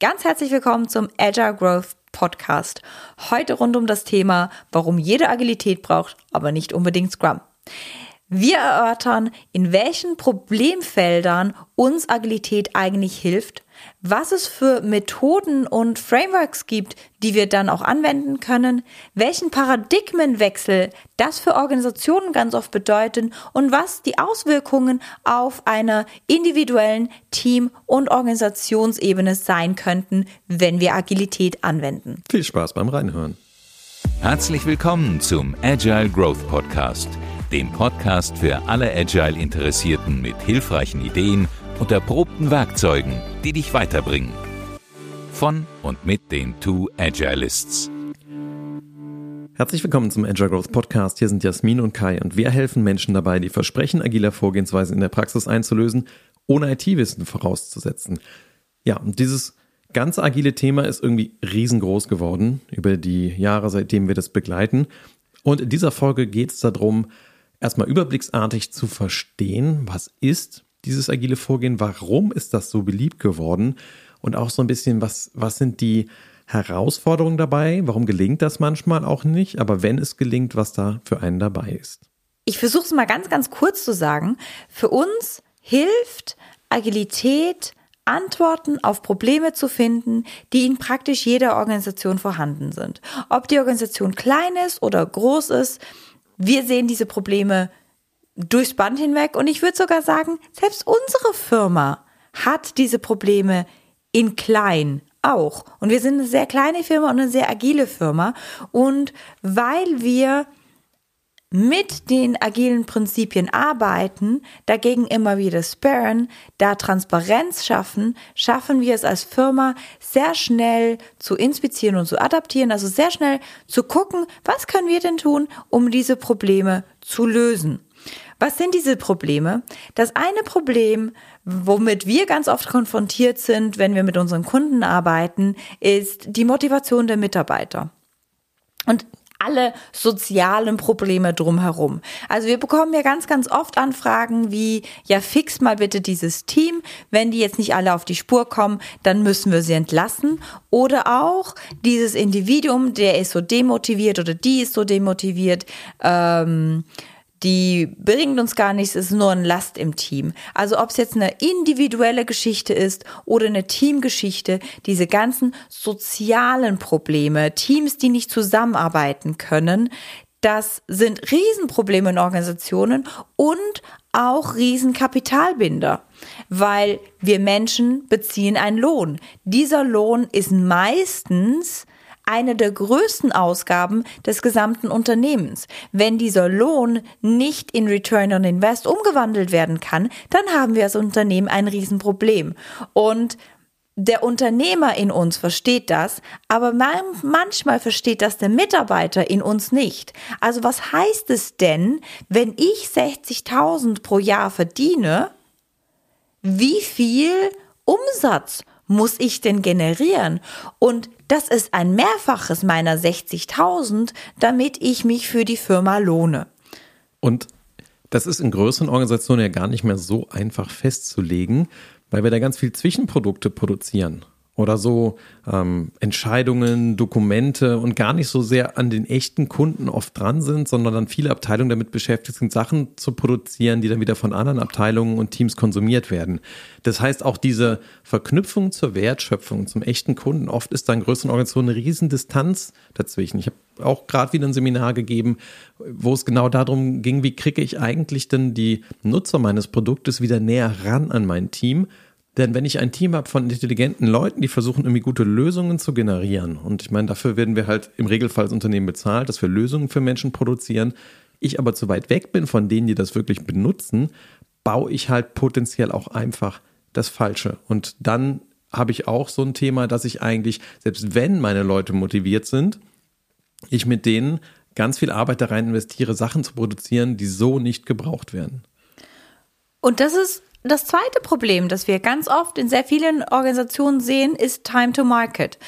Ganz herzlich willkommen zum Agile Growth Podcast. Heute rund um das Thema, warum jede Agilität braucht, aber nicht unbedingt Scrum. Wir erörtern, in welchen Problemfeldern uns Agilität eigentlich hilft, was es für Methoden und Frameworks gibt, die wir dann auch anwenden können, welchen Paradigmenwechsel das für Organisationen ganz oft bedeuten und was die Auswirkungen auf einer individuellen Team- und Organisationsebene sein könnten, wenn wir Agilität anwenden. Viel Spaß beim Reinhören. Herzlich willkommen zum Agile Growth Podcast dem Podcast für alle Agile-Interessierten mit hilfreichen Ideen und erprobten Werkzeugen, die dich weiterbringen. Von und mit den Two Agilists. Herzlich willkommen zum Agile Growth Podcast. Hier sind Jasmin und Kai und wir helfen Menschen dabei, die Versprechen agiler Vorgehensweisen in der Praxis einzulösen, ohne IT-Wissen vorauszusetzen. Ja, und dieses ganze agile Thema ist irgendwie riesengroß geworden über die Jahre, seitdem wir das begleiten. Und in dieser Folge geht es darum, erstmal überblicksartig zu verstehen, was ist dieses agile Vorgehen, warum ist das so beliebt geworden und auch so ein bisschen, was, was sind die Herausforderungen dabei, warum gelingt das manchmal auch nicht, aber wenn es gelingt, was da für einen dabei ist. Ich versuche es mal ganz, ganz kurz zu sagen. Für uns hilft Agilität, Antworten auf Probleme zu finden, die in praktisch jeder Organisation vorhanden sind. Ob die Organisation klein ist oder groß ist, wir sehen diese Probleme durchs Band hinweg und ich würde sogar sagen, selbst unsere Firma hat diese Probleme in klein auch. Und wir sind eine sehr kleine Firma und eine sehr agile Firma. Und weil wir mit den agilen Prinzipien arbeiten, dagegen immer wieder sparen, da Transparenz schaffen, schaffen wir es als Firma sehr schnell zu inspizieren und zu adaptieren, also sehr schnell zu gucken, was können wir denn tun, um diese Probleme zu lösen. Was sind diese Probleme? Das eine Problem, womit wir ganz oft konfrontiert sind, wenn wir mit unseren Kunden arbeiten, ist die Motivation der Mitarbeiter. Und alle sozialen Probleme drumherum. Also wir bekommen ja ganz, ganz oft Anfragen wie, ja, fix mal bitte dieses Team. Wenn die jetzt nicht alle auf die Spur kommen, dann müssen wir sie entlassen. Oder auch dieses Individuum, der ist so demotiviert oder die ist so demotiviert. Ähm, die bringt uns gar nichts, ist nur ein Last im Team. Also ob es jetzt eine individuelle Geschichte ist oder eine Teamgeschichte, diese ganzen sozialen Probleme, Teams, die nicht zusammenarbeiten können, das sind Riesenprobleme in Organisationen und auch Riesenkapitalbinder, weil wir Menschen beziehen einen Lohn. Dieser Lohn ist meistens eine der größten Ausgaben des gesamten Unternehmens. Wenn dieser Lohn nicht in Return on Invest umgewandelt werden kann, dann haben wir als Unternehmen ein Riesenproblem. Und der Unternehmer in uns versteht das, aber manchmal versteht das der Mitarbeiter in uns nicht. Also was heißt es denn, wenn ich 60.000 pro Jahr verdiene, wie viel Umsatz muss ich denn generieren? Und das ist ein Mehrfaches meiner 60.000, damit ich mich für die Firma lohne. Und das ist in größeren Organisationen ja gar nicht mehr so einfach festzulegen, weil wir da ganz viel Zwischenprodukte produzieren oder so ähm, Entscheidungen, Dokumente und gar nicht so sehr an den echten Kunden oft dran sind, sondern dann viele Abteilungen damit beschäftigt sind, Sachen zu produzieren, die dann wieder von anderen Abteilungen und Teams konsumiert werden. Das heißt, auch diese Verknüpfung zur Wertschöpfung, zum echten Kunden, oft ist da in größeren Organisationen eine Riesendistanz dazwischen. Ich habe auch gerade wieder ein Seminar gegeben, wo es genau darum ging, wie kriege ich eigentlich denn die Nutzer meines Produktes wieder näher ran an mein Team denn wenn ich ein Team habe von intelligenten Leuten, die versuchen irgendwie gute Lösungen zu generieren, und ich meine, dafür werden wir halt im Regelfall als Unternehmen bezahlt, dass wir Lösungen für Menschen produzieren, ich aber zu weit weg bin von denen, die das wirklich benutzen, baue ich halt potenziell auch einfach das Falsche. Und dann habe ich auch so ein Thema, dass ich eigentlich, selbst wenn meine Leute motiviert sind, ich mit denen ganz viel Arbeit da rein investiere, Sachen zu produzieren, die so nicht gebraucht werden. Und das ist das zweite Problem, das wir ganz oft in sehr vielen Organisationen sehen, ist Time to Market.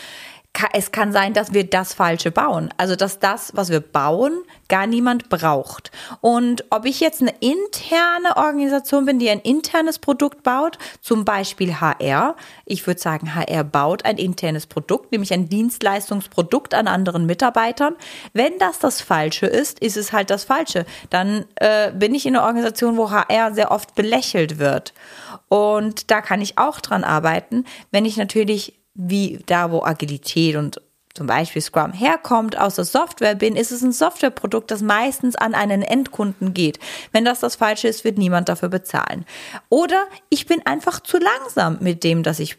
Es kann sein, dass wir das Falsche bauen. Also, dass das, was wir bauen, gar niemand braucht. Und ob ich jetzt eine interne Organisation bin, die ein internes Produkt baut, zum Beispiel HR, ich würde sagen, HR baut ein internes Produkt, nämlich ein Dienstleistungsprodukt an anderen Mitarbeitern. Wenn das das Falsche ist, ist es halt das Falsche. Dann äh, bin ich in einer Organisation, wo HR sehr oft belächelt wird. Und da kann ich auch dran arbeiten, wenn ich natürlich wie da, wo Agilität und zum Beispiel Scrum herkommt, aus der Software bin, ist es ein Softwareprodukt, das meistens an einen Endkunden geht. Wenn das das Falsche ist, wird niemand dafür bezahlen. Oder ich bin einfach zu langsam mit dem, dass ich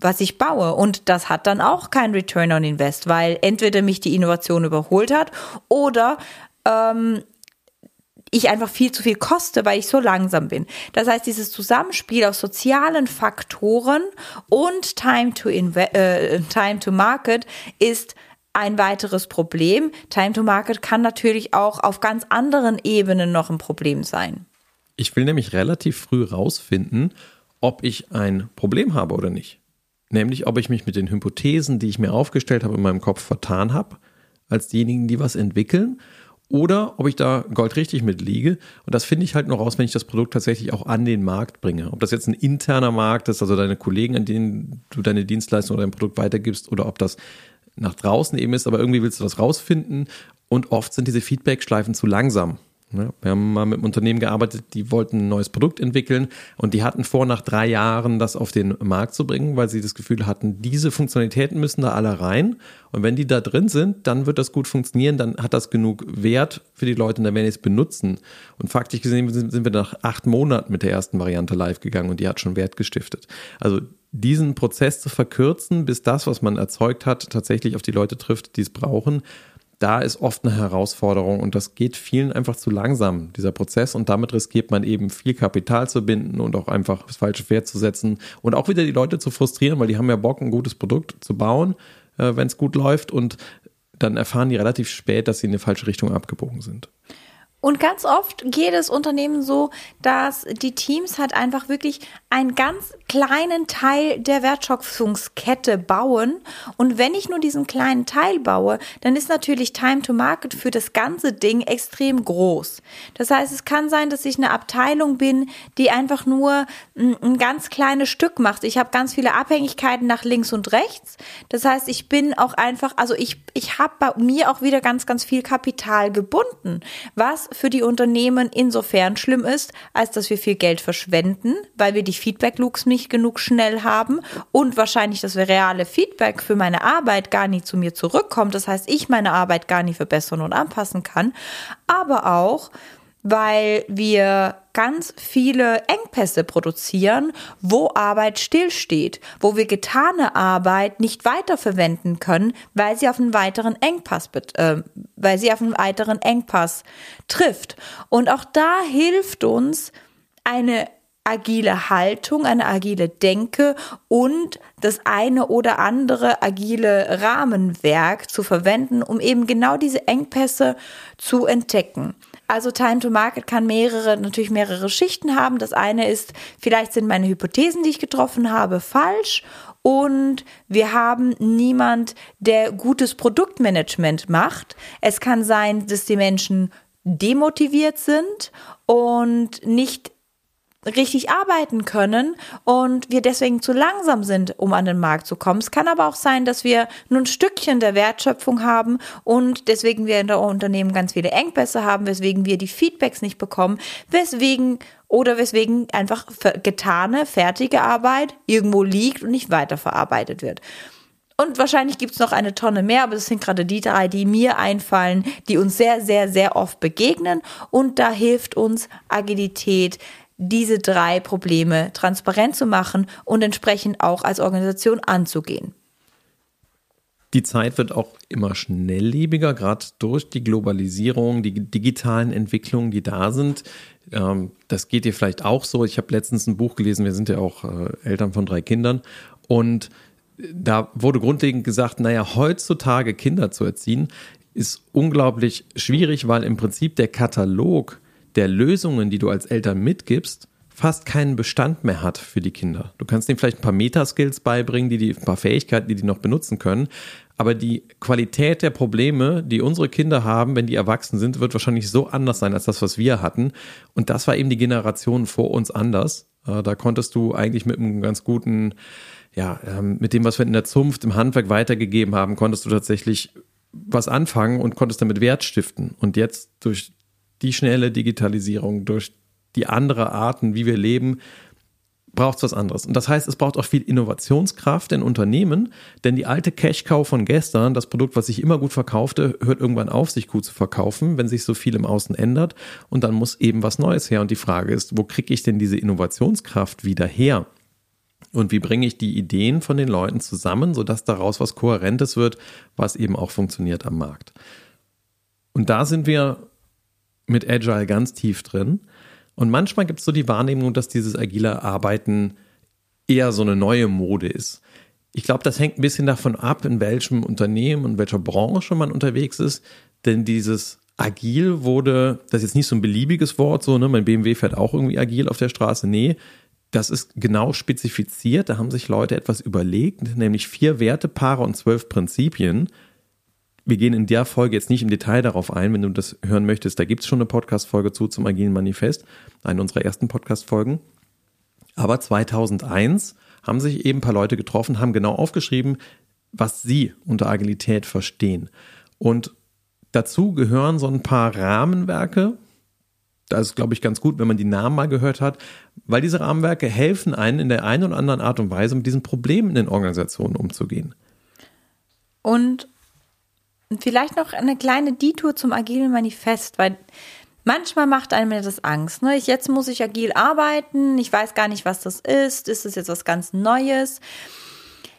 was ich baue. Und das hat dann auch kein Return on Invest, weil entweder mich die Innovation überholt hat oder ähm, ich einfach viel zu viel koste, weil ich so langsam bin. Das heißt, dieses Zusammenspiel aus sozialen Faktoren und Time to, äh, Time to Market ist ein weiteres Problem. Time to Market kann natürlich auch auf ganz anderen Ebenen noch ein Problem sein. Ich will nämlich relativ früh rausfinden, ob ich ein Problem habe oder nicht. Nämlich, ob ich mich mit den Hypothesen, die ich mir aufgestellt habe, in meinem Kopf vertan habe, als diejenigen, die was entwickeln oder ob ich da goldrichtig mit liege. Und das finde ich halt nur raus, wenn ich das Produkt tatsächlich auch an den Markt bringe. Ob das jetzt ein interner Markt ist, also deine Kollegen, an denen du deine Dienstleistung oder dein Produkt weitergibst, oder ob das nach draußen eben ist, aber irgendwie willst du das rausfinden. Und oft sind diese Feedback-Schleifen zu langsam. Ne? Wir haben mal mit einem Unternehmen gearbeitet, die wollten ein neues Produkt entwickeln und die hatten vor, nach drei Jahren das auf den Markt zu bringen, weil sie das Gefühl hatten, diese Funktionalitäten müssen da alle rein. Und wenn die da drin sind, dann wird das gut funktionieren, dann hat das genug Wert für die Leute und dann werden sie es benutzen. Und faktisch gesehen sind wir nach acht Monaten mit der ersten Variante live gegangen und die hat schon Wert gestiftet. Also diesen Prozess zu verkürzen, bis das, was man erzeugt hat, tatsächlich auf die Leute trifft, die es brauchen, da ist oft eine Herausforderung und das geht vielen einfach zu langsam, dieser Prozess. Und damit riskiert man eben viel Kapital zu binden und auch einfach das falsche Pferd zu setzen und auch wieder die Leute zu frustrieren, weil die haben ja Bock, ein gutes Produkt zu bauen, äh, wenn es gut läuft. Und dann erfahren die relativ spät, dass sie in die falsche Richtung abgebogen sind. Und ganz oft geht es Unternehmen so, dass die Teams halt einfach wirklich einen ganz kleinen Teil der Wertschöpfungskette bauen. Und wenn ich nur diesen kleinen Teil baue, dann ist natürlich Time to Market für das ganze Ding extrem groß. Das heißt, es kann sein, dass ich eine Abteilung bin, die einfach nur ein, ein ganz kleines Stück macht. Ich habe ganz viele Abhängigkeiten nach links und rechts. Das heißt, ich bin auch einfach, also ich, ich habe bei mir auch wieder ganz, ganz viel Kapital gebunden, was für die Unternehmen insofern schlimm ist, als dass wir viel Geld verschwenden, weil wir die Feedback-Loops nicht genug schnell haben und wahrscheinlich das reale Feedback für meine Arbeit gar nicht zu mir zurückkommt. Das heißt, ich meine Arbeit gar nicht verbessern und anpassen kann. Aber auch, weil wir ganz viele Engpässe produzieren, wo Arbeit stillsteht, wo wir getane Arbeit nicht weiterverwenden können, weil sie auf einen weiteren Engpass, äh, weil sie auf einen weiteren Engpass trifft. Und auch da hilft uns eine agile Haltung, eine agile Denke und das eine oder andere agile Rahmenwerk zu verwenden, um eben genau diese Engpässe zu entdecken. Also Time to Market kann mehrere, natürlich mehrere Schichten haben. Das eine ist, vielleicht sind meine Hypothesen, die ich getroffen habe, falsch und wir haben niemand, der gutes Produktmanagement macht. Es kann sein, dass die Menschen demotiviert sind und nicht richtig arbeiten können und wir deswegen zu langsam sind, um an den Markt zu kommen. Es kann aber auch sein, dass wir nur ein Stückchen der Wertschöpfung haben und deswegen wir in der Unternehmen ganz viele Engpässe haben, weswegen wir die Feedbacks nicht bekommen, weswegen oder weswegen einfach getane, fertige Arbeit irgendwo liegt und nicht weiterverarbeitet wird. Und wahrscheinlich gibt es noch eine Tonne mehr, aber das sind gerade die drei, die mir einfallen, die uns sehr, sehr, sehr oft begegnen. Und da hilft uns Agilität, diese drei Probleme transparent zu machen und entsprechend auch als Organisation anzugehen. Die Zeit wird auch immer schnelllebiger, gerade durch die Globalisierung, die digitalen Entwicklungen, die da sind. Ähm, das geht dir vielleicht auch so. Ich habe letztens ein Buch gelesen, wir sind ja auch äh, Eltern von drei Kindern und da wurde grundlegend gesagt, naja, heutzutage Kinder zu erziehen, ist unglaublich schwierig, weil im Prinzip der Katalog der Lösungen, die du als Eltern mitgibst, fast keinen Bestand mehr hat für die Kinder. Du kannst ihnen vielleicht ein paar Metaskills beibringen, die, die ein paar Fähigkeiten, die die noch benutzen können. Aber die Qualität der Probleme, die unsere Kinder haben, wenn die erwachsen sind, wird wahrscheinlich so anders sein als das, was wir hatten. Und das war eben die Generation vor uns anders. Äh, da konntest du eigentlich mit einem ganz guten, ja, ähm, mit dem, was wir in der Zunft, im Handwerk weitergegeben haben, konntest du tatsächlich was anfangen und konntest damit Wert stiften. Und jetzt durch die schnelle Digitalisierung, durch die andere Arten, wie wir leben, braucht es was anderes. Und das heißt, es braucht auch viel Innovationskraft in Unternehmen, denn die alte Cash-Cow von gestern, das Produkt, was sich immer gut verkaufte, hört irgendwann auf, sich gut zu verkaufen, wenn sich so viel im Außen ändert. Und dann muss eben was Neues her. Und die Frage ist, wo kriege ich denn diese Innovationskraft wieder her? Und wie bringe ich die Ideen von den Leuten zusammen, sodass daraus was Kohärentes wird, was eben auch funktioniert am Markt? Und da sind wir mit Agile ganz tief drin. Und manchmal gibt es so die Wahrnehmung, dass dieses agile Arbeiten eher so eine neue Mode ist. Ich glaube, das hängt ein bisschen davon ab, in welchem Unternehmen und welcher Branche man unterwegs ist. Denn dieses agil wurde, das ist jetzt nicht so ein beliebiges Wort, so, ne, mein BMW fährt auch irgendwie agil auf der Straße. Nee, das ist genau spezifiziert. Da haben sich Leute etwas überlegt, nämlich vier Wertepaare und zwölf Prinzipien, wir gehen in der Folge jetzt nicht im Detail darauf ein. Wenn du das hören möchtest, da gibt es schon eine Podcast-Folge zu zum Agilen Manifest, eine unserer ersten Podcast-Folgen. Aber 2001 haben sich eben ein paar Leute getroffen, haben genau aufgeschrieben, was sie unter Agilität verstehen. Und dazu gehören so ein paar Rahmenwerke. Da ist, glaube ich, ganz gut, wenn man die Namen mal gehört hat, weil diese Rahmenwerke helfen einen in der einen oder anderen Art und Weise, mit diesen Problemen in den Organisationen umzugehen. Und vielleicht noch eine kleine Detour zum agilen Manifest, weil manchmal macht einem das Angst. Ne? Jetzt muss ich agil arbeiten, ich weiß gar nicht, was das ist. Ist es jetzt was ganz Neues?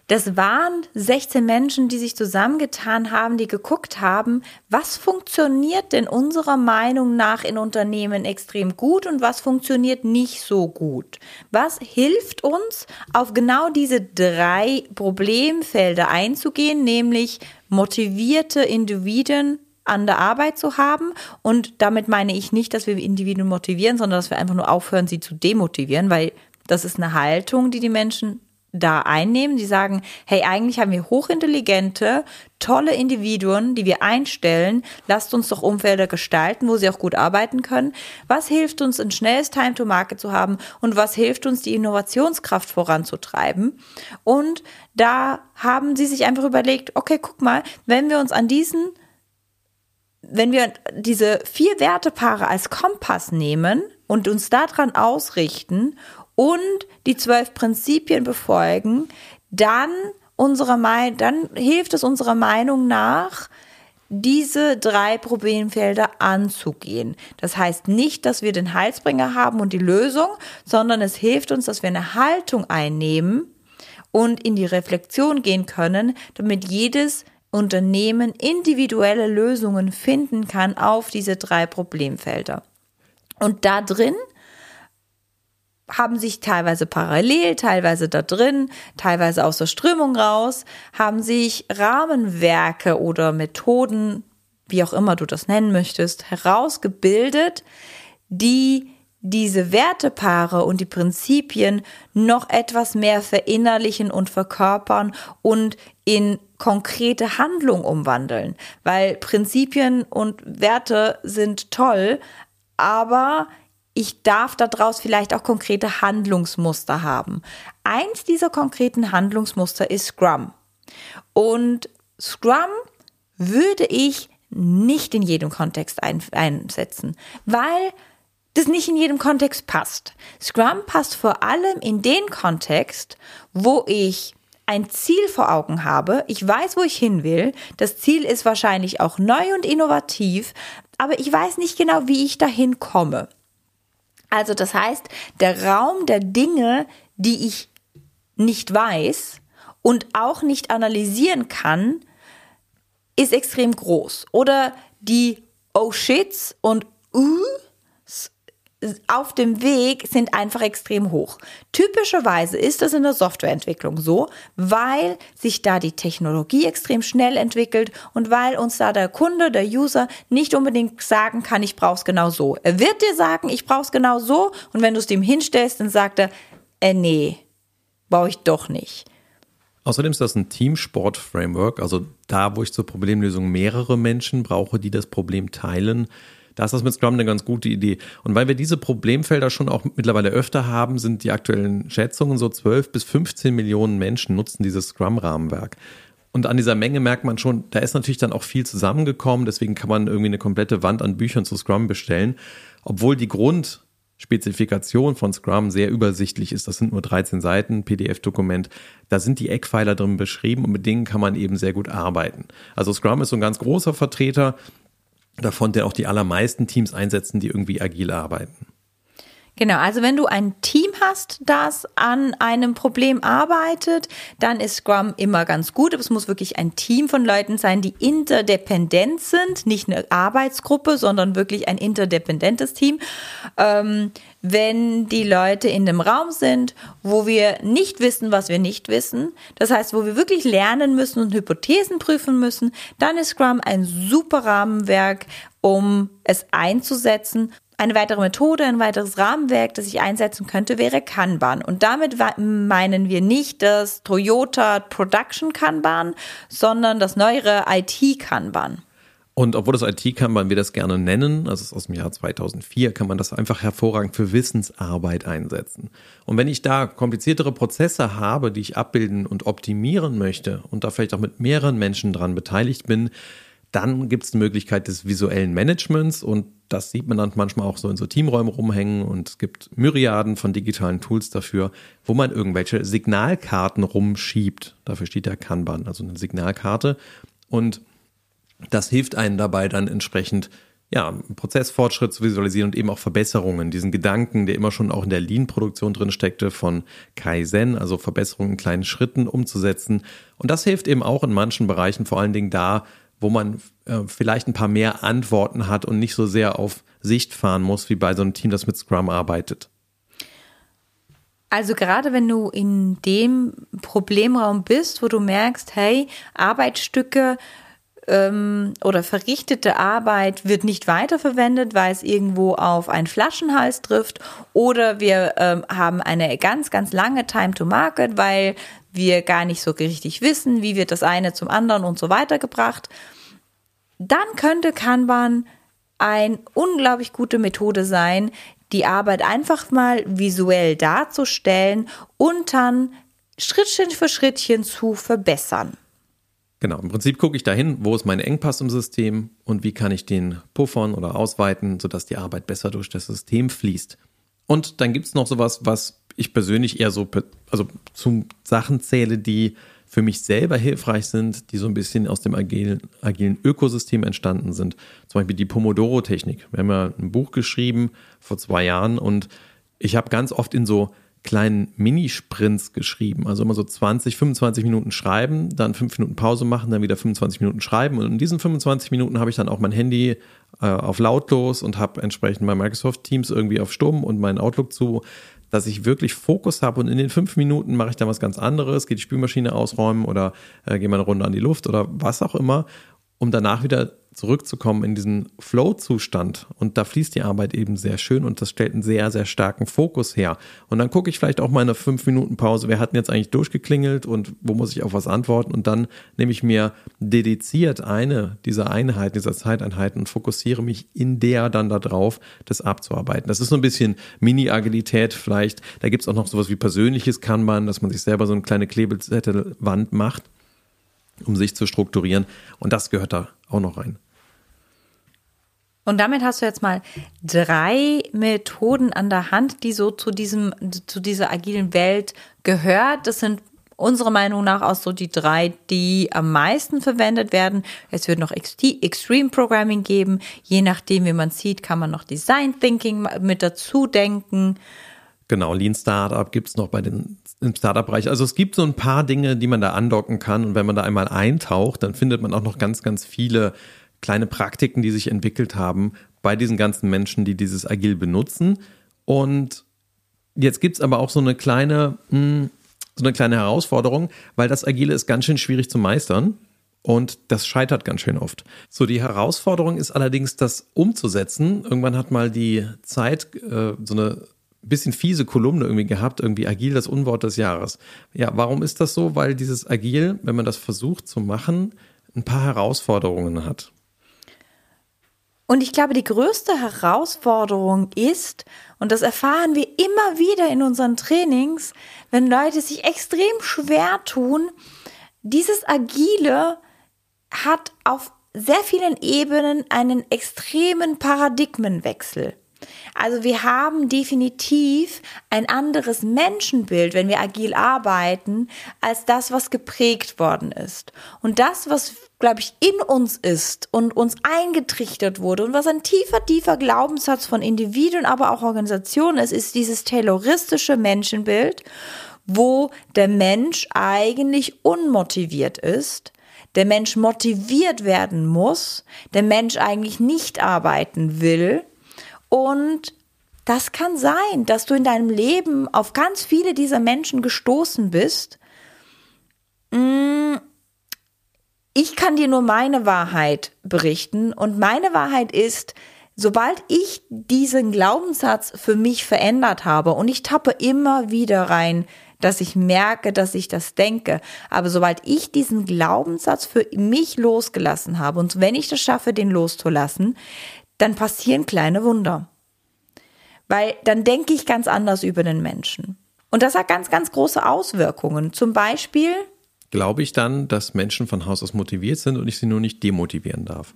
Das waren 16 Menschen, die sich zusammengetan haben, die geguckt haben, was funktioniert denn unserer Meinung nach in Unternehmen extrem gut und was funktioniert nicht so gut. Was hilft uns, auf genau diese drei Problemfelder einzugehen, nämlich motivierte Individuen an der Arbeit zu haben. Und damit meine ich nicht, dass wir Individuen motivieren, sondern dass wir einfach nur aufhören, sie zu demotivieren, weil das ist eine Haltung, die die Menschen da einnehmen. Die sagen, hey, eigentlich haben wir hochintelligente, tolle Individuen, die wir einstellen. Lasst uns doch Umfelder gestalten, wo sie auch gut arbeiten können. Was hilft uns, ein schnelles Time to Market zu haben und was hilft uns, die Innovationskraft voranzutreiben? Und da haben sie sich einfach überlegt, okay, guck mal, wenn wir uns an diesen wenn wir diese vier Wertepaare als Kompass nehmen und uns daran ausrichten und die zwölf Prinzipien befolgen, dann unserer dann hilft es unserer Meinung nach, diese drei Problemfelder anzugehen. Das heißt nicht, dass wir den Heilsbringer haben und die Lösung, sondern es hilft uns, dass wir eine Haltung einnehmen und in die Reflexion gehen können, damit jedes Unternehmen individuelle Lösungen finden kann auf diese drei Problemfelder. Und da drin haben sich teilweise parallel, teilweise da drin, teilweise aus der Strömung raus, haben sich Rahmenwerke oder Methoden, wie auch immer du das nennen möchtest, herausgebildet, die diese Wertepaare und die Prinzipien noch etwas mehr verinnerlichen und verkörpern und in konkrete Handlung umwandeln. Weil Prinzipien und Werte sind toll, aber ich darf daraus vielleicht auch konkrete Handlungsmuster haben. Eins dieser konkreten Handlungsmuster ist Scrum. Und Scrum würde ich nicht in jedem Kontext ein, einsetzen, weil das nicht in jedem Kontext passt. Scrum passt vor allem in den Kontext, wo ich ein Ziel vor Augen habe, ich weiß, wo ich hin will, das Ziel ist wahrscheinlich auch neu und innovativ, aber ich weiß nicht genau, wie ich dahin komme. Also das heißt, der Raum der Dinge, die ich nicht weiß und auch nicht analysieren kann, ist extrem groß. Oder die Oh shits und Uhs auf dem Weg sind einfach extrem hoch. Typischerweise ist das in der Softwareentwicklung so, weil sich da die Technologie extrem schnell entwickelt und weil uns da der Kunde, der User nicht unbedingt sagen kann, ich brauche es genau so. Er wird dir sagen, ich brauche es genau so und wenn du es dem hinstellst, dann sagt er, äh, nee, brauche ich doch nicht. Außerdem ist das ein Teamsport-Framework, also da, wo ich zur Problemlösung mehrere Menschen brauche, die das Problem teilen, da ist das mit Scrum eine ganz gute Idee. Und weil wir diese Problemfelder schon auch mittlerweile öfter haben, sind die aktuellen Schätzungen so 12 bis 15 Millionen Menschen nutzen dieses Scrum-Rahmenwerk. Und an dieser Menge merkt man schon, da ist natürlich dann auch viel zusammengekommen. Deswegen kann man irgendwie eine komplette Wand an Büchern zu Scrum bestellen. Obwohl die Grundspezifikation von Scrum sehr übersichtlich ist. Das sind nur 13 Seiten, PDF-Dokument. Da sind die Eckpfeiler drin beschrieben und mit denen kann man eben sehr gut arbeiten. Also Scrum ist so ein ganz großer Vertreter davon, der auch die allermeisten Teams einsetzen, die irgendwie agil arbeiten. Genau, also wenn du ein Team hast, das an einem Problem arbeitet, dann ist Scrum immer ganz gut. Aber es muss wirklich ein Team von Leuten sein, die interdependent sind, nicht eine Arbeitsgruppe, sondern wirklich ein interdependentes Team. Ähm, wenn die Leute in dem Raum sind, wo wir nicht wissen, was wir nicht wissen, das heißt, wo wir wirklich lernen müssen und Hypothesen prüfen müssen, dann ist Scrum ein super Rahmenwerk, um es einzusetzen eine weitere Methode, ein weiteres Rahmenwerk, das ich einsetzen könnte, wäre Kanban. Und damit meinen wir nicht das Toyota Production Kanban, sondern das neuere IT Kanban. Und obwohl das IT-Kanban wir das gerne nennen, also es ist aus dem Jahr 2004, kann man das einfach hervorragend für Wissensarbeit einsetzen. Und wenn ich da kompliziertere Prozesse habe, die ich abbilden und optimieren möchte und da vielleicht auch mit mehreren Menschen dran beteiligt bin, dann gibt es die Möglichkeit des visuellen Managements und das sieht man dann manchmal auch so in so Teamräumen rumhängen und es gibt Myriaden von digitalen Tools dafür, wo man irgendwelche Signalkarten rumschiebt. Dafür steht der Kanban, also eine Signalkarte. Und das hilft einem dabei dann entsprechend ja, Prozessfortschritt zu visualisieren und eben auch Verbesserungen. Diesen Gedanken, der immer schon auch in der Lean-Produktion drin steckte, von Kaizen, also Verbesserungen in kleinen Schritten umzusetzen. Und das hilft eben auch in manchen Bereichen, vor allen Dingen da, wo man äh, vielleicht ein paar mehr Antworten hat und nicht so sehr auf Sicht fahren muss, wie bei so einem Team, das mit Scrum arbeitet. Also gerade wenn du in dem Problemraum bist, wo du merkst, hey, Arbeitsstücke ähm, oder verrichtete Arbeit wird nicht weiterverwendet, weil es irgendwo auf einen Flaschenhals trifft oder wir ähm, haben eine ganz, ganz lange Time to Market, weil wir gar nicht so richtig wissen, wie wird das eine zum anderen und so weiter gebracht, dann könnte Kanban eine unglaublich gute Methode sein, die Arbeit einfach mal visuell darzustellen und dann Schrittchen für Schrittchen zu verbessern. Genau, im Prinzip gucke ich dahin, wo ist mein Engpass im System und wie kann ich den puffern oder ausweiten, sodass die Arbeit besser durch das System fließt. Und dann gibt es noch sowas, was ich persönlich eher so also zu Sachen zähle, die für mich selber hilfreich sind, die so ein bisschen aus dem agilen, agilen Ökosystem entstanden sind. Zum Beispiel die Pomodoro-Technik. Wir haben ja ein Buch geschrieben vor zwei Jahren und ich habe ganz oft in so kleinen Minisprints geschrieben. Also immer so 20, 25 Minuten schreiben, dann fünf Minuten Pause machen, dann wieder 25 Minuten schreiben. Und in diesen 25 Minuten habe ich dann auch mein Handy äh, auf lautlos und habe entsprechend mein Microsoft Teams irgendwie auf Stumm und meinen Outlook zu dass ich wirklich Fokus habe und in den fünf Minuten mache ich dann was ganz anderes, gehe die Spülmaschine ausräumen oder äh, gehe mal eine Runde an die Luft oder was auch immer, um danach wieder zurückzukommen in diesen Flow-Zustand. Und da fließt die Arbeit eben sehr schön und das stellt einen sehr, sehr starken Fokus her. Und dann gucke ich vielleicht auch mal eine fünf Minuten Pause. Wer hat denn jetzt eigentlich durchgeklingelt und wo muss ich auf was antworten? Und dann nehme ich mir dediziert eine dieser Einheiten, dieser Zeiteinheiten und fokussiere mich in der dann darauf, das abzuarbeiten. Das ist so ein bisschen Mini-Agilität vielleicht. Da gibt es auch noch sowas wie persönliches Kanban, dass man sich selber so eine kleine Klebezettelwand macht um sich zu strukturieren. Und das gehört da auch noch rein. Und damit hast du jetzt mal drei Methoden an der Hand, die so zu diesem, zu dieser agilen Welt gehört. Das sind unserer Meinung nach auch so die drei, die am meisten verwendet werden. Es wird noch Extreme Programming geben. Je nachdem, wie man sieht, kann man noch Design Thinking mit dazu denken. Genau, Lean Startup gibt es noch bei den im Startup-Bereich. Also es gibt so ein paar Dinge, die man da andocken kann. Und wenn man da einmal eintaucht, dann findet man auch noch ganz, ganz viele kleine Praktiken, die sich entwickelt haben bei diesen ganzen Menschen, die dieses Agil benutzen. Und jetzt gibt es aber auch so eine kleine, mh, hm, so eine kleine Herausforderung, weil das Agile ist ganz schön schwierig zu meistern. Und das scheitert ganz schön oft. So, die Herausforderung ist allerdings, das umzusetzen. Irgendwann hat mal die Zeit äh, so eine bisschen fiese Kolumne irgendwie gehabt, irgendwie agil das Unwort des Jahres. Ja, warum ist das so? Weil dieses agil, wenn man das versucht zu machen, ein paar Herausforderungen hat. Und ich glaube, die größte Herausforderung ist, und das erfahren wir immer wieder in unseren Trainings, wenn Leute sich extrem schwer tun, dieses Agile hat auf sehr vielen Ebenen einen extremen Paradigmenwechsel. Also wir haben definitiv ein anderes Menschenbild, wenn wir agil arbeiten, als das, was geprägt worden ist. Und das, was, glaube ich, in uns ist und uns eingetrichtert wurde und was ein tiefer, tiefer Glaubenssatz von Individuen, aber auch Organisationen ist, ist dieses tayloristische Menschenbild, wo der Mensch eigentlich unmotiviert ist der Mensch motiviert werden muss, der Mensch eigentlich nicht arbeiten will. Und das kann sein, dass du in deinem Leben auf ganz viele dieser Menschen gestoßen bist. Mm, ich kann dir nur meine Wahrheit berichten und meine Wahrheit ist, sobald ich diesen Glaubenssatz für mich verändert habe und ich tappe immer wieder rein, dass ich merke, dass ich das denke. Aber sobald ich diesen Glaubenssatz für mich losgelassen habe und wenn ich das schaffe, den loszulassen, dann passieren kleine Wunder. Weil dann denke ich ganz anders über den Menschen. Und das hat ganz, ganz große Auswirkungen. Zum Beispiel. Glaube ich dann, dass Menschen von Haus aus motiviert sind und ich sie nur nicht demotivieren darf.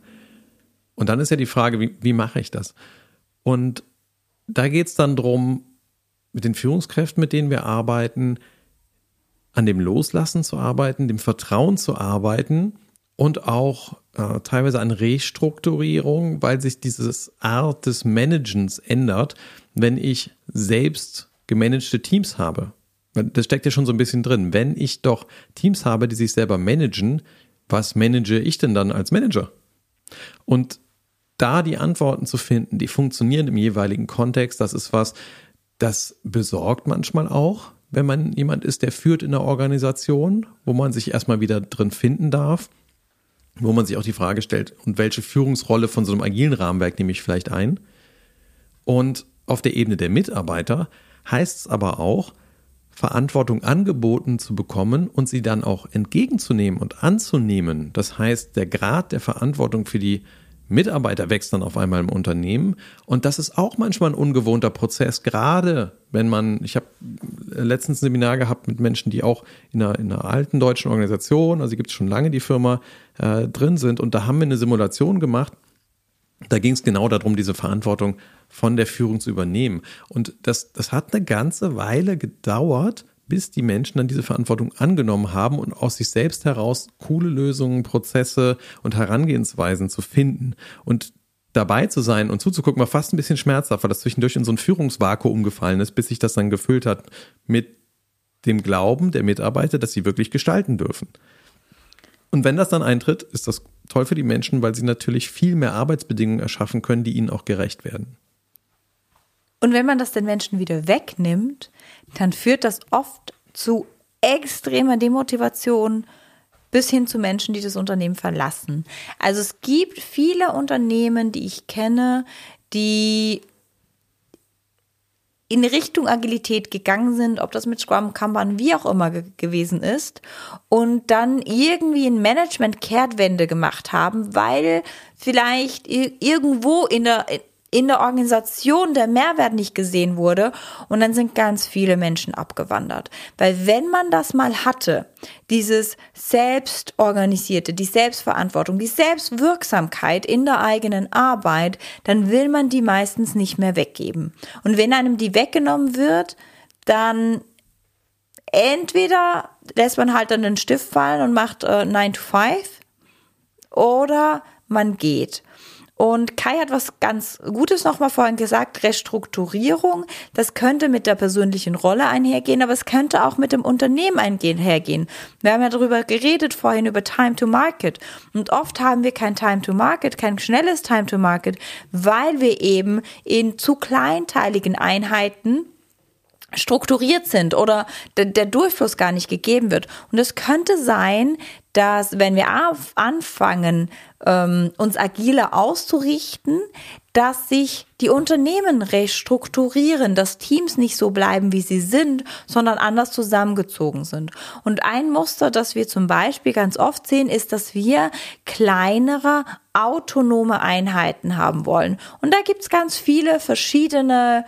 Und dann ist ja die Frage, wie, wie mache ich das? Und da geht es dann darum, mit den Führungskräften, mit denen wir arbeiten, an dem Loslassen zu arbeiten, dem Vertrauen zu arbeiten und auch äh, teilweise an Restrukturierung, weil sich dieses Art des Managens ändert, wenn ich selbst gemanagte Teams habe. Das steckt ja schon so ein bisschen drin. Wenn ich doch Teams habe, die sich selber managen, was manage ich denn dann als Manager? Und da die Antworten zu finden, die funktionieren im jeweiligen Kontext, das ist was, das besorgt manchmal auch, wenn man jemand ist, der führt in der Organisation, wo man sich erstmal wieder drin finden darf, wo man sich auch die Frage stellt, und welche Führungsrolle von so einem agilen Rahmenwerk nehme ich vielleicht ein? Und auf der Ebene der Mitarbeiter heißt es aber auch, Verantwortung angeboten zu bekommen und sie dann auch entgegenzunehmen und anzunehmen. Das heißt, der Grad der Verantwortung für die Mitarbeiter wächst dann auf einmal im Unternehmen. Und das ist auch manchmal ein ungewohnter Prozess, gerade wenn man, ich habe letztens ein Seminar gehabt mit Menschen, die auch in einer, in einer alten deutschen Organisation, also gibt es schon lange die Firma, äh, drin sind. Und da haben wir eine Simulation gemacht. Da ging es genau darum, diese Verantwortung von der Führung zu übernehmen. Und das, das hat eine ganze Weile gedauert, bis die Menschen dann diese Verantwortung angenommen haben und aus sich selbst heraus coole Lösungen, Prozesse und Herangehensweisen zu finden. Und dabei zu sein und zuzugucken, war fast ein bisschen schmerzhaft, weil das zwischendurch in so ein Führungsvakuum gefallen ist, bis sich das dann gefüllt hat mit dem Glauben der Mitarbeiter, dass sie wirklich gestalten dürfen. Und wenn das dann eintritt, ist das toll für die Menschen, weil sie natürlich viel mehr Arbeitsbedingungen erschaffen können, die ihnen auch gerecht werden. Und wenn man das den Menschen wieder wegnimmt, dann führt das oft zu extremer Demotivation bis hin zu Menschen, die das Unternehmen verlassen. Also es gibt viele Unternehmen, die ich kenne, die in Richtung Agilität gegangen sind, ob das mit Scrum, Kanban, wie auch immer ge gewesen ist, und dann irgendwie ein Management-Kehrtwende gemacht haben, weil vielleicht irgendwo in der, in der Organisation der Mehrwert nicht gesehen wurde und dann sind ganz viele Menschen abgewandert. Weil wenn man das mal hatte, dieses Selbstorganisierte, die Selbstverantwortung, die Selbstwirksamkeit in der eigenen Arbeit, dann will man die meistens nicht mehr weggeben. Und wenn einem die weggenommen wird, dann entweder lässt man halt dann den Stift fallen und macht äh, 9 to 5 oder man geht. Und Kai hat was ganz Gutes nochmal vorhin gesagt, Restrukturierung, das könnte mit der persönlichen Rolle einhergehen, aber es könnte auch mit dem Unternehmen einhergehen. Wir haben ja darüber geredet vorhin über Time to Market. Und oft haben wir kein Time to Market, kein schnelles Time to Market, weil wir eben in zu kleinteiligen Einheiten strukturiert sind oder der Durchfluss gar nicht gegeben wird. Und es könnte sein, dass wenn wir anfangen, ähm, uns agiler auszurichten, dass sich die Unternehmen restrukturieren, dass Teams nicht so bleiben, wie sie sind, sondern anders zusammengezogen sind. Und ein Muster, das wir zum Beispiel ganz oft sehen, ist, dass wir kleinere, autonome Einheiten haben wollen. Und da gibt's ganz viele verschiedene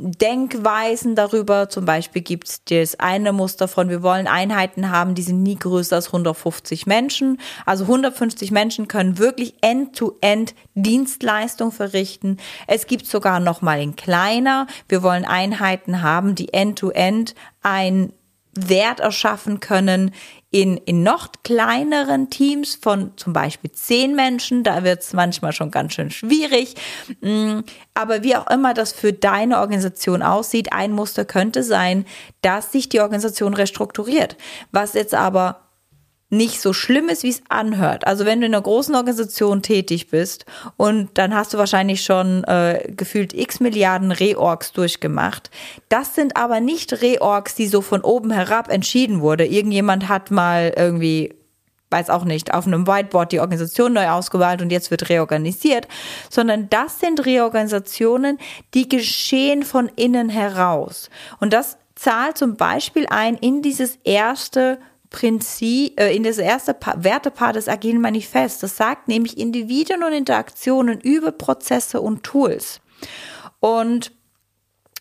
Denkweisen darüber. Zum Beispiel gibt es das eine Muster von, wir wollen Einheiten haben, die sind nie größer als 150 Menschen. Also 150 Menschen können wirklich end-to-end -End Dienstleistung verrichten. Es gibt sogar noch mal in kleiner. Wir wollen Einheiten haben, die end-to-end -End ein Wert erschaffen können in, in noch kleineren Teams von zum Beispiel zehn Menschen. Da wird es manchmal schon ganz schön schwierig. Mm, aber wie auch immer das für deine Organisation aussieht, ein Muster könnte sein, dass sich die Organisation restrukturiert. Was jetzt aber nicht so schlimm ist, wie es anhört. Also wenn du in einer großen Organisation tätig bist und dann hast du wahrscheinlich schon äh, gefühlt x Milliarden Reorgs durchgemacht. Das sind aber nicht Reorgs, die so von oben herab entschieden wurde. Irgendjemand hat mal irgendwie weiß auch nicht, auf einem Whiteboard die Organisation neu ausgewählt und jetzt wird reorganisiert, sondern das sind Reorganisationen, die geschehen von innen heraus. Und das zahlt zum Beispiel ein in dieses erste Prinzip, äh, in das erste pa Wertepaar des Agilen Manifests. Das sagt nämlich Individuen und Interaktionen über Prozesse und Tools. Und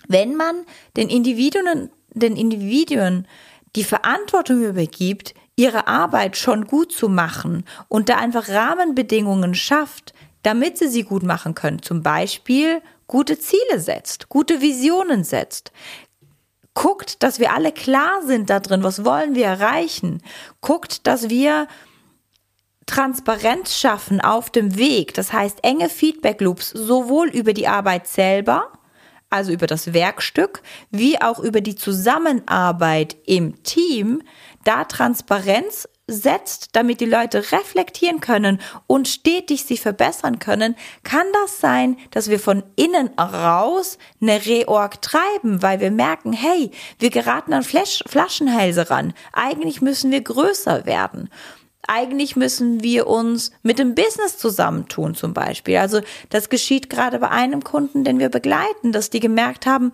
wenn man den Individuen, den Individuen die Verantwortung übergibt, ihre Arbeit schon gut zu machen und da einfach Rahmenbedingungen schafft, damit sie sie gut machen können. Zum Beispiel gute Ziele setzt, gute Visionen setzt, guckt, dass wir alle klar sind da drin, was wollen wir erreichen, guckt, dass wir Transparenz schaffen auf dem Weg, das heißt enge Feedback Loops sowohl über die Arbeit selber, also über das Werkstück, wie auch über die Zusammenarbeit im Team, da Transparenz setzt, damit die Leute reflektieren können und stetig sich verbessern können, kann das sein, dass wir von innen raus eine Reorg treiben, weil wir merken, hey, wir geraten an Flasch Flaschenhälse ran. Eigentlich müssen wir größer werden. Eigentlich müssen wir uns mit dem Business zusammentun zum Beispiel. Also das geschieht gerade bei einem Kunden, den wir begleiten, dass die gemerkt haben,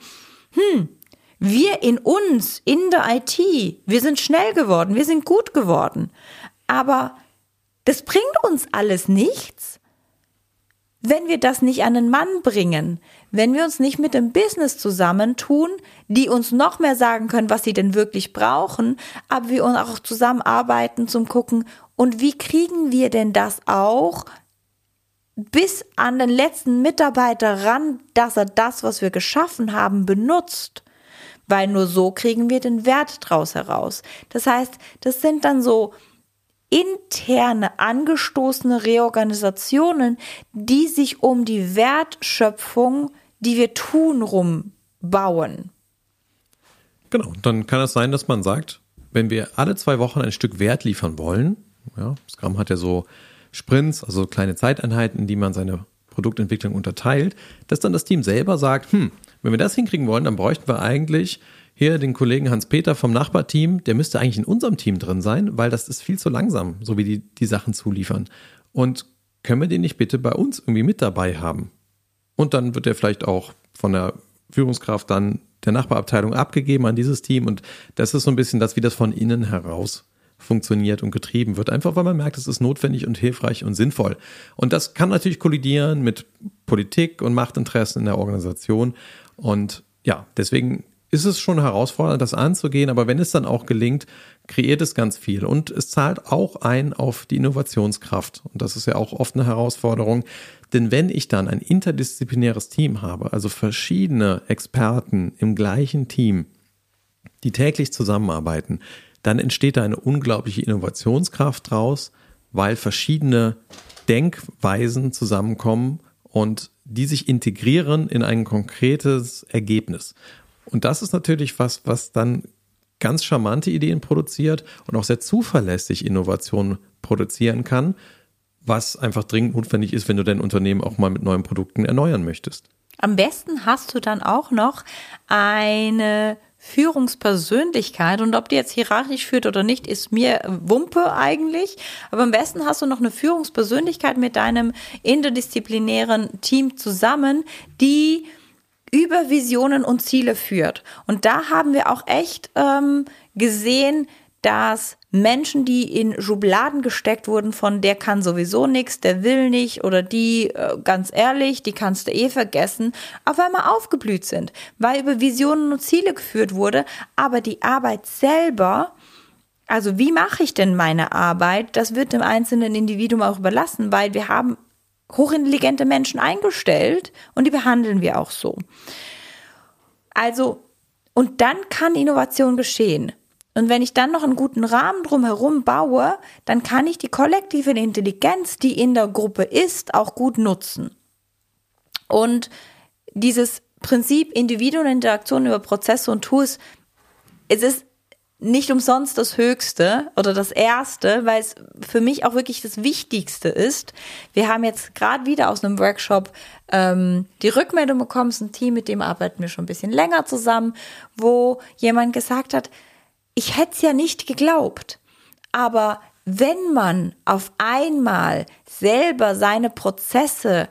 hm, wir in uns, in der IT, wir sind schnell geworden, wir sind gut geworden. Aber das bringt uns alles nichts, wenn wir das nicht an den Mann bringen, wenn wir uns nicht mit dem Business zusammentun, die uns noch mehr sagen können, was sie denn wirklich brauchen, aber wir uns auch zusammenarbeiten zum gucken, und wie kriegen wir denn das auch bis an den letzten Mitarbeiter ran, dass er das, was wir geschaffen haben, benutzt weil nur so kriegen wir den Wert draus heraus. Das heißt, das sind dann so interne angestoßene Reorganisationen, die sich um die Wertschöpfung, die wir tun, rumbauen. Genau, dann kann es sein, dass man sagt, wenn wir alle zwei Wochen ein Stück Wert liefern wollen, ja, Scrum hat ja so Sprints, also kleine Zeiteinheiten, die man seine Produktentwicklung unterteilt, dass dann das Team selber sagt, hm, wenn wir das hinkriegen wollen, dann bräuchten wir eigentlich hier den Kollegen Hans-Peter vom Nachbarteam, der müsste eigentlich in unserem Team drin sein, weil das ist viel zu langsam, so wie die die Sachen zuliefern. Und können wir den nicht bitte bei uns irgendwie mit dabei haben? Und dann wird er vielleicht auch von der Führungskraft dann der Nachbarabteilung abgegeben an dieses Team. Und das ist so ein bisschen das, wie das von innen heraus funktioniert und getrieben wird. Einfach weil man merkt, es ist notwendig und hilfreich und sinnvoll. Und das kann natürlich kollidieren mit Politik und Machtinteressen in der Organisation. Und ja, deswegen ist es schon herausfordernd, das anzugehen, aber wenn es dann auch gelingt, kreiert es ganz viel. Und es zahlt auch ein auf die Innovationskraft. Und das ist ja auch oft eine Herausforderung, denn wenn ich dann ein interdisziplinäres Team habe, also verschiedene Experten im gleichen Team, die täglich zusammenarbeiten, dann entsteht da eine unglaubliche Innovationskraft draus, weil verschiedene Denkweisen zusammenkommen und die sich integrieren in ein konkretes Ergebnis. Und das ist natürlich was, was dann ganz charmante Ideen produziert und auch sehr zuverlässig Innovationen produzieren kann, was einfach dringend notwendig ist, wenn du dein Unternehmen auch mal mit neuen Produkten erneuern möchtest. Am besten hast du dann auch noch eine Führungspersönlichkeit und ob die jetzt hierarchisch führt oder nicht, ist mir Wumpe eigentlich. Aber am besten hast du noch eine Führungspersönlichkeit mit deinem interdisziplinären Team zusammen, die über Visionen und Ziele führt. Und da haben wir auch echt ähm, gesehen, dass Menschen, die in Schubladen gesteckt wurden, von der kann sowieso nichts, der will nicht oder die, äh, ganz ehrlich, die kannst du eh vergessen, auf einmal aufgeblüht sind, weil über Visionen und Ziele geführt wurde, aber die Arbeit selber, also wie mache ich denn meine Arbeit, das wird dem einzelnen Individuum auch überlassen, weil wir haben hochintelligente Menschen eingestellt und die behandeln wir auch so. Also, und dann kann Innovation geschehen. Und wenn ich dann noch einen guten Rahmen drumherum baue, dann kann ich die kollektive Intelligenz, die in der Gruppe ist, auch gut nutzen. Und dieses Prinzip Individueninteraktion über Prozesse und Tools, es ist nicht umsonst das Höchste oder das Erste, weil es für mich auch wirklich das Wichtigste ist. Wir haben jetzt gerade wieder aus einem Workshop ähm, die Rückmeldung bekommen, es ist ein Team, mit dem arbeiten wir schon ein bisschen länger zusammen, wo jemand gesagt hat, ich hätte es ja nicht geglaubt. Aber wenn man auf einmal selber seine Prozesse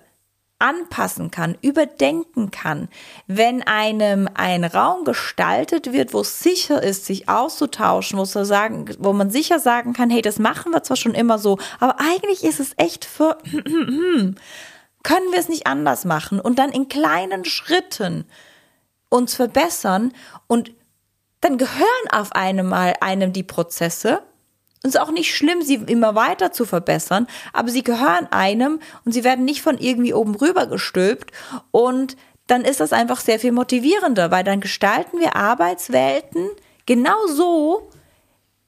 anpassen kann, überdenken kann, wenn einem ein Raum gestaltet wird, wo es sicher ist, sich auszutauschen, wo, sagen, wo man sicher sagen kann, hey, das machen wir zwar schon immer so, aber eigentlich ist es echt für, können wir es nicht anders machen und dann in kleinen Schritten uns verbessern und dann gehören auf einmal einem die Prozesse. Und es ist auch nicht schlimm, sie immer weiter zu verbessern, aber sie gehören einem und sie werden nicht von irgendwie oben rüber gestülpt. Und dann ist das einfach sehr viel motivierender, weil dann gestalten wir Arbeitswelten genau so,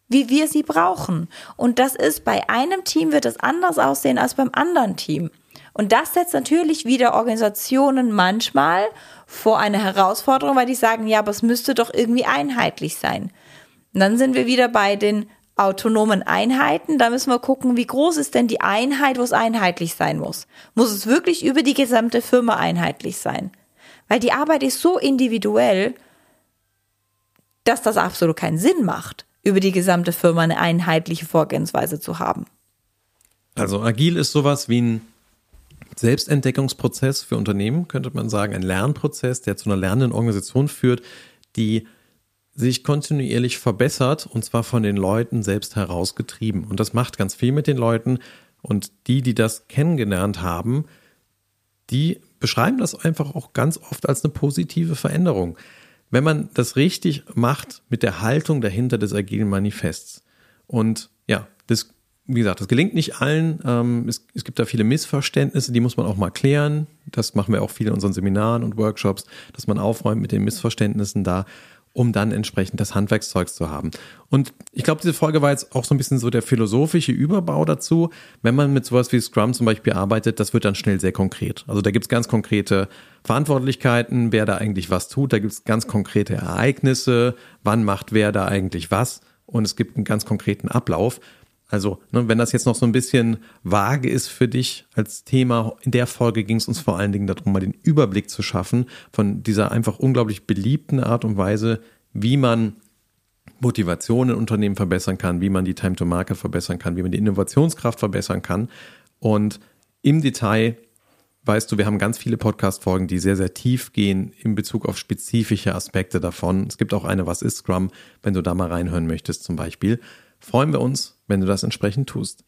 wie wir sie brauchen. Und das ist bei einem Team wird es anders aussehen als beim anderen Team. Und das setzt natürlich wieder Organisationen manchmal vor eine Herausforderung, weil die sagen, ja, aber es müsste doch irgendwie einheitlich sein. Und dann sind wir wieder bei den autonomen Einheiten. Da müssen wir gucken, wie groß ist denn die Einheit, wo es einheitlich sein muss. Muss es wirklich über die gesamte Firma einheitlich sein? Weil die Arbeit ist so individuell, dass das absolut keinen Sinn macht, über die gesamte Firma eine einheitliche Vorgehensweise zu haben. Also agil ist sowas wie ein Selbstentdeckungsprozess für Unternehmen, könnte man sagen, ein Lernprozess, der zu einer lernenden Organisation führt, die sich kontinuierlich verbessert und zwar von den Leuten selbst herausgetrieben. Und das macht ganz viel mit den Leuten und die, die das kennengelernt haben, die beschreiben das einfach auch ganz oft als eine positive Veränderung. Wenn man das richtig macht mit der Haltung dahinter des agilen Manifests. Und ja, das wie gesagt, das gelingt nicht allen. Ähm, es, es, gibt da viele Missverständnisse, die muss man auch mal klären. Das machen wir auch viel in unseren Seminaren und Workshops, dass man aufräumt mit den Missverständnissen da, um dann entsprechend das Handwerkszeugs zu haben. Und ich glaube, diese Folge war jetzt auch so ein bisschen so der philosophische Überbau dazu. Wenn man mit sowas wie Scrum zum Beispiel arbeitet, das wird dann schnell sehr konkret. Also da gibt's ganz konkrete Verantwortlichkeiten, wer da eigentlich was tut. Da gibt's ganz konkrete Ereignisse, wann macht wer da eigentlich was. Und es gibt einen ganz konkreten Ablauf. Also, ne, wenn das jetzt noch so ein bisschen vage ist für dich als Thema, in der Folge ging es uns vor allen Dingen darum, mal den Überblick zu schaffen von dieser einfach unglaublich beliebten Art und Weise, wie man Motivation in Unternehmen verbessern kann, wie man die Time to Market verbessern kann, wie man die Innovationskraft verbessern kann. Und im Detail weißt du, wir haben ganz viele Podcast-Folgen, die sehr, sehr tief gehen in Bezug auf spezifische Aspekte davon. Es gibt auch eine, was ist Scrum, wenn du da mal reinhören möchtest zum Beispiel freuen wir uns, wenn du das entsprechend tust.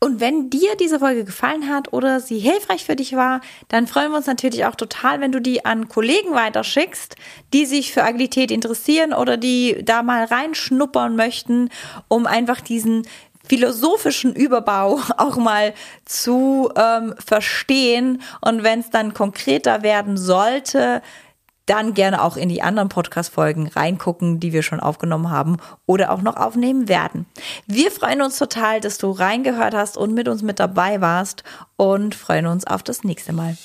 Und wenn dir diese Folge gefallen hat oder sie hilfreich für dich war, dann freuen wir uns natürlich auch total, wenn du die an Kollegen weiterschickst, die sich für Agilität interessieren oder die da mal reinschnuppern möchten, um einfach diesen philosophischen Überbau auch mal zu ähm, verstehen. Und wenn es dann konkreter werden sollte, dann gerne auch in die anderen Podcast-Folgen reingucken, die wir schon aufgenommen haben oder auch noch aufnehmen werden. Wir freuen uns total, dass du reingehört hast und mit uns mit dabei warst und freuen uns auf das nächste Mal.